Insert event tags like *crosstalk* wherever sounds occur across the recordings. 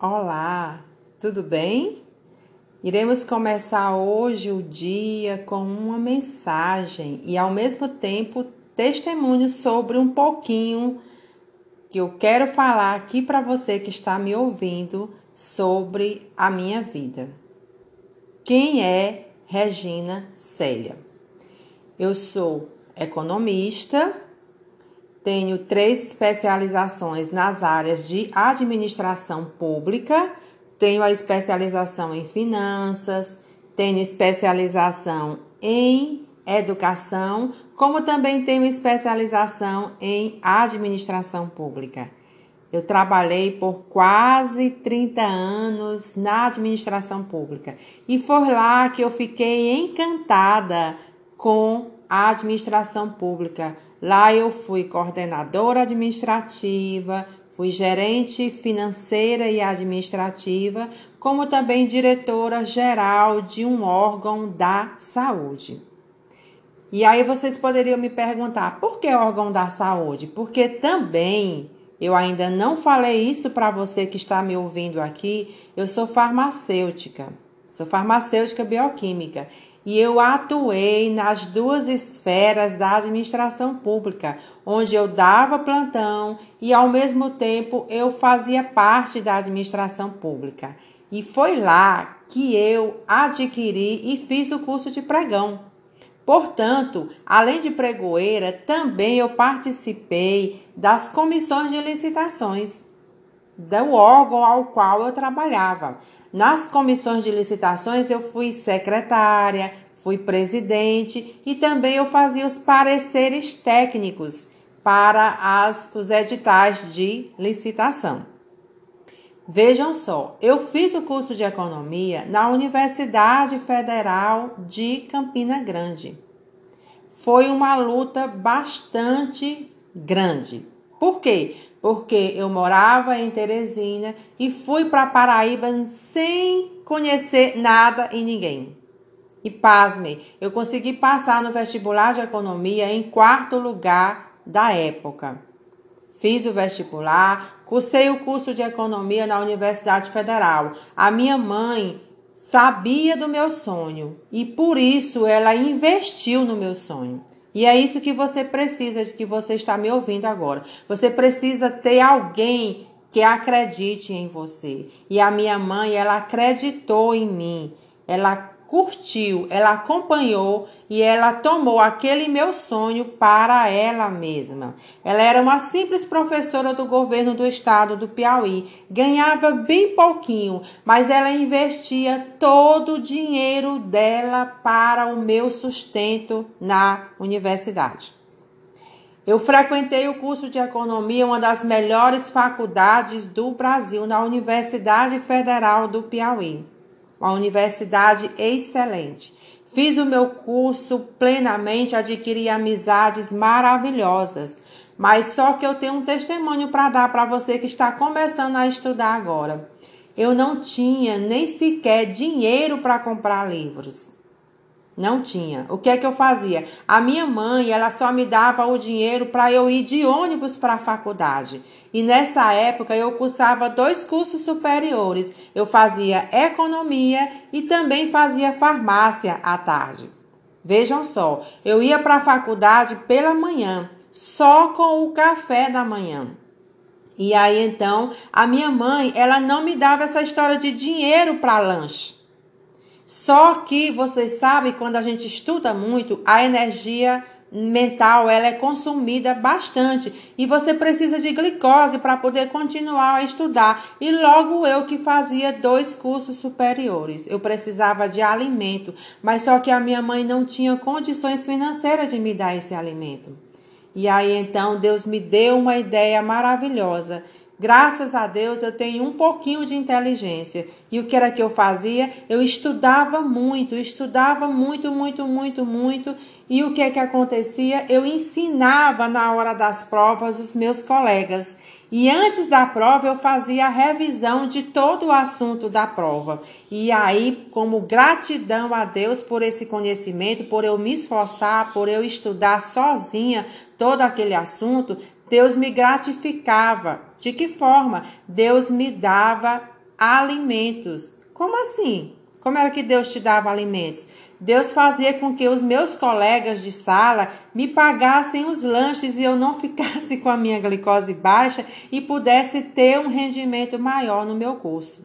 Olá, tudo bem? Iremos começar hoje o dia com uma mensagem e ao mesmo tempo testemunho sobre um pouquinho que eu quero falar aqui para você que está me ouvindo sobre a minha vida. Quem é Regina Célia? Eu sou economista tenho três especializações nas áreas de administração pública, tenho a especialização em finanças, tenho especialização em educação, como também tenho especialização em administração pública. Eu trabalhei por quase 30 anos na administração pública e foi lá que eu fiquei encantada com a administração pública Lá eu fui coordenadora administrativa, fui gerente financeira e administrativa, como também diretora geral de um órgão da saúde. E aí vocês poderiam me perguntar, por que órgão da saúde? Porque também eu ainda não falei isso para você que está me ouvindo aqui, eu sou farmacêutica. Sou farmacêutica bioquímica e eu atuei nas duas esferas da administração pública, onde eu dava plantão e ao mesmo tempo eu fazia parte da administração pública. E foi lá que eu adquiri e fiz o curso de pregão. Portanto, além de pregoeira, também eu participei das comissões de licitações do órgão ao qual eu trabalhava. Nas comissões de licitações eu fui secretária, fui presidente e também eu fazia os pareceres técnicos para as, os editais de licitação. Vejam só, eu fiz o curso de economia na Universidade Federal de Campina Grande. Foi uma luta bastante grande. Por quê? porque eu morava em Teresina e fui para Paraíba sem conhecer nada e ninguém. E pasme, eu consegui passar no vestibular de economia em quarto lugar da época. Fiz o vestibular, cursei o curso de economia na Universidade Federal. A minha mãe sabia do meu sonho e por isso ela investiu no meu sonho. E é isso que você precisa, de que você está me ouvindo agora. Você precisa ter alguém que acredite em você. E a minha mãe, ela acreditou em mim. Ela curtiu, ela acompanhou e ela tomou aquele meu sonho para ela mesma. Ela era uma simples professora do governo do estado do Piauí, ganhava bem pouquinho, mas ela investia todo o dinheiro dela para o meu sustento na universidade. Eu frequentei o curso de economia, uma das melhores faculdades do Brasil, na Universidade Federal do Piauí uma universidade excelente. Fiz o meu curso plenamente, adquiri amizades maravilhosas. Mas só que eu tenho um testemunho para dar para você que está começando a estudar agora. Eu não tinha nem sequer dinheiro para comprar livros. Não tinha. O que é que eu fazia? A minha mãe, ela só me dava o dinheiro para eu ir de ônibus para a faculdade. E nessa época eu cursava dois cursos superiores. Eu fazia economia e também fazia farmácia à tarde. Vejam só, eu ia para a faculdade pela manhã, só com o café da manhã. E aí então, a minha mãe, ela não me dava essa história de dinheiro para lanche. Só que vocês sabem, quando a gente estuda muito, a energia mental ela é consumida bastante e você precisa de glicose para poder continuar a estudar. E logo eu que fazia dois cursos superiores, eu precisava de alimento, mas só que a minha mãe não tinha condições financeiras de me dar esse alimento. E aí então Deus me deu uma ideia maravilhosa Graças a Deus eu tenho um pouquinho de inteligência. E o que era que eu fazia? Eu estudava muito, estudava muito, muito, muito, muito. E o que é que acontecia? Eu ensinava na hora das provas os meus colegas. E antes da prova eu fazia a revisão de todo o assunto da prova. E aí, como gratidão a Deus por esse conhecimento, por eu me esforçar, por eu estudar sozinha todo aquele assunto, Deus me gratificava. De que forma? Deus me dava alimentos. Como assim? Como era que Deus te dava alimentos? Deus fazia com que os meus colegas de sala me pagassem os lanches e eu não *laughs* ficasse com a minha glicose baixa e pudesse ter um rendimento maior no meu curso.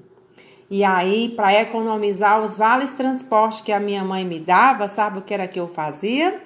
E aí, para economizar os vales transporte que a minha mãe me dava, sabe o que era que eu fazia?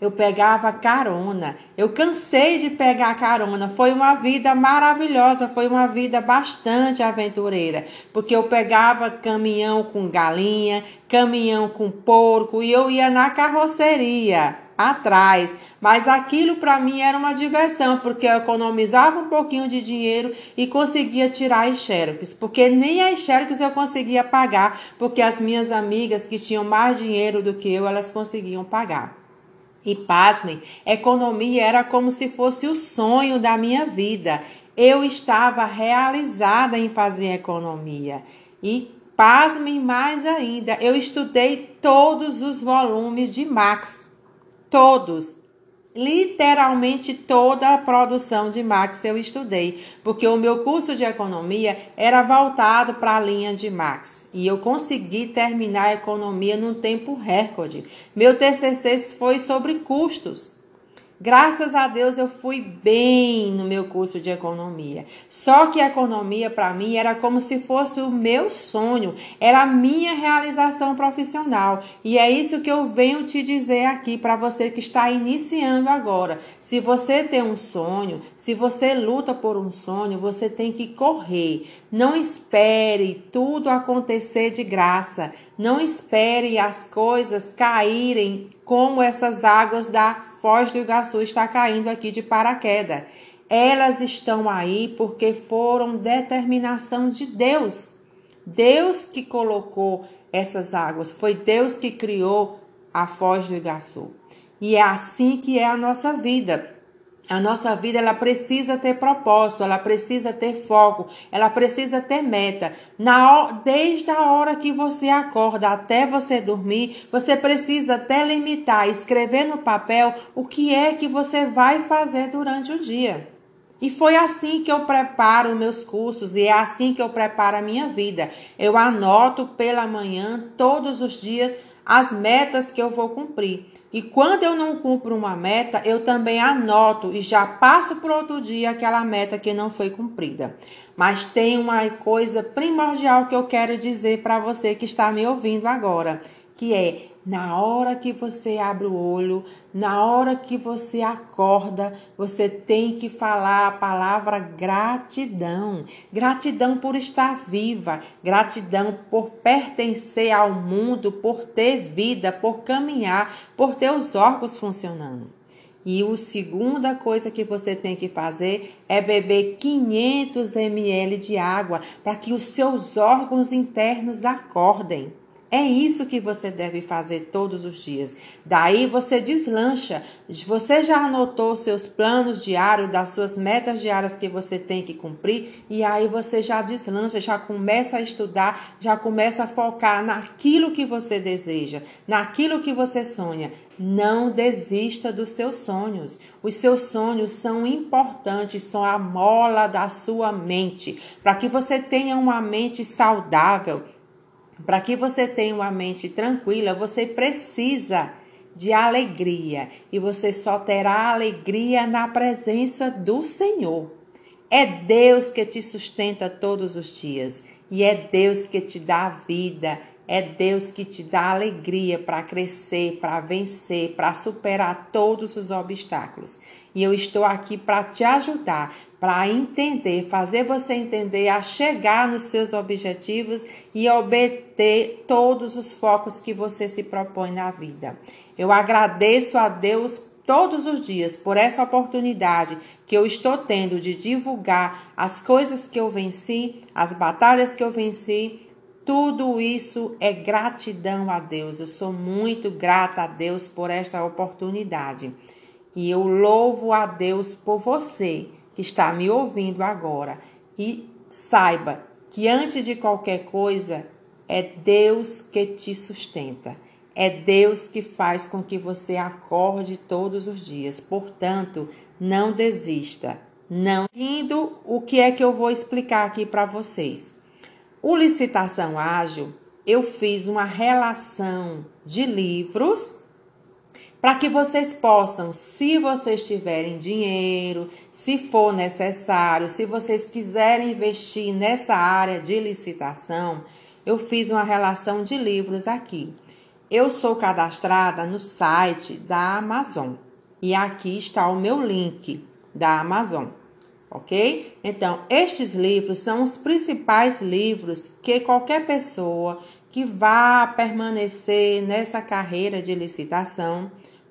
Eu pegava carona. Eu cansei de pegar carona. Foi uma vida maravilhosa, foi uma vida bastante aventureira, porque eu pegava caminhão com galinha, caminhão com porco e eu ia na carroceria atrás. Mas aquilo para mim era uma diversão, porque eu economizava um pouquinho de dinheiro e conseguia tirar as xerox, porque nem as xerox eu conseguia pagar, porque as minhas amigas que tinham mais dinheiro do que eu, elas conseguiam pagar. E pasmem, economia era como se fosse o sonho da minha vida. Eu estava realizada em fazer economia. E pasmem mais ainda, eu estudei todos os volumes de Max. Todos literalmente toda a produção de Max eu estudei, porque o meu curso de economia era voltado para a linha de Max e eu consegui terminar a economia num tempo recorde. Meu TCC foi sobre custos. Graças a Deus eu fui bem no meu curso de economia. Só que a economia para mim era como se fosse o meu sonho, era a minha realização profissional. E é isso que eu venho te dizer aqui para você que está iniciando agora. Se você tem um sonho, se você luta por um sonho, você tem que correr. Não espere tudo acontecer de graça. Não espere as coisas caírem como essas águas da Foz do Iguaçu está caindo aqui de paraquedas. Elas estão aí porque foram determinação de Deus. Deus que colocou essas águas, foi Deus que criou a Foz do Iguaçu. E é assim que é a nossa vida. A nossa vida ela precisa ter propósito, ela precisa ter foco, ela precisa ter meta. Na, desde a hora que você acorda até você dormir, você precisa até limitar, escrever no papel o que é que você vai fazer durante o dia. E foi assim que eu preparo meus cursos e é assim que eu preparo a minha vida. Eu anoto pela manhã, todos os dias, as metas que eu vou cumprir. E quando eu não cumpro uma meta, eu também anoto e já passo para outro dia aquela meta que não foi cumprida. Mas tem uma coisa primordial que eu quero dizer para você que está me ouvindo agora, que é na hora que você abre o olho, na hora que você acorda, você tem que falar a palavra gratidão. Gratidão por estar viva, gratidão por pertencer ao mundo, por ter vida, por caminhar, por ter os órgãos funcionando. E a segunda coisa que você tem que fazer é beber 500 ml de água para que os seus órgãos internos acordem. É isso que você deve fazer todos os dias. Daí você deslancha. Você já anotou seus planos diários, das suas metas diárias que você tem que cumprir, e aí você já deslancha, já começa a estudar, já começa a focar naquilo que você deseja, naquilo que você sonha. Não desista dos seus sonhos. Os seus sonhos são importantes, são a mola da sua mente, para que você tenha uma mente saudável para que você tenha uma mente tranquila, você precisa de alegria. E você só terá alegria na presença do Senhor. É Deus que te sustenta todos os dias. E é Deus que te dá vida, é Deus que te dá alegria para crescer, para vencer, para superar todos os obstáculos. E eu estou aqui para te ajudar, para entender, fazer você entender a chegar nos seus objetivos e obter todos os focos que você se propõe na vida. Eu agradeço a Deus todos os dias por essa oportunidade que eu estou tendo de divulgar as coisas que eu venci, as batalhas que eu venci tudo isso é gratidão a Deus. Eu sou muito grata a Deus por esta oportunidade. E eu louvo a Deus por você que está me ouvindo agora. E saiba que antes de qualquer coisa, é Deus que te sustenta. É Deus que faz com que você acorde todos os dias. Portanto, não desista. Não. Indo, o que é que eu vou explicar aqui para vocês? O Licitação Ágil, eu fiz uma relação de livros para que vocês possam, se vocês tiverem dinheiro, se for necessário, se vocês quiserem investir nessa área de licitação, eu fiz uma relação de livros aqui. Eu sou cadastrada no site da Amazon e aqui está o meu link da Amazon, ok? Então, estes livros são os principais livros que qualquer pessoa que vá permanecer nessa carreira de licitação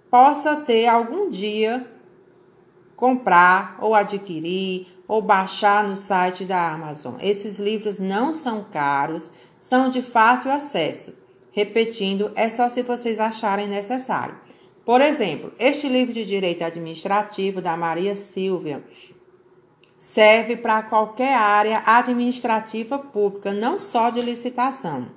possa ter algum dia comprar ou adquirir ou baixar no site da Amazon. Esses livros não são caros, são de fácil acesso. Repetindo, é só se vocês acharem necessário. Por exemplo, este livro de direito administrativo da Maria Silvia serve para qualquer área administrativa pública, não só de licitação.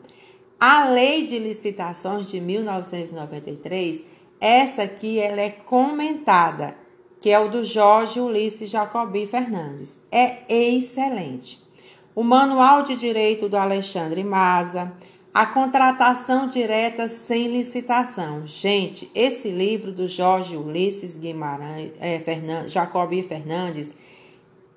A Lei de Licitações de 1993 essa aqui ela é comentada, que é o do Jorge Ulisses Jacobi Fernandes. É excelente. O Manual de Direito do Alexandre Maza, a contratação direta sem licitação. Gente, esse livro do Jorge Ulisses Guimarães, é, Jacobi Fernandes,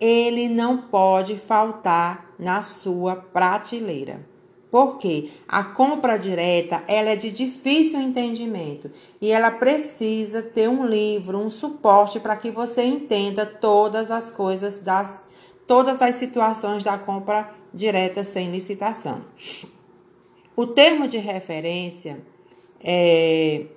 ele não pode faltar na sua prateleira. Porque a compra direta ela é de difícil entendimento e ela precisa ter um livro, um suporte para que você entenda todas as coisas das todas as situações da compra direta sem licitação. O termo de referência é,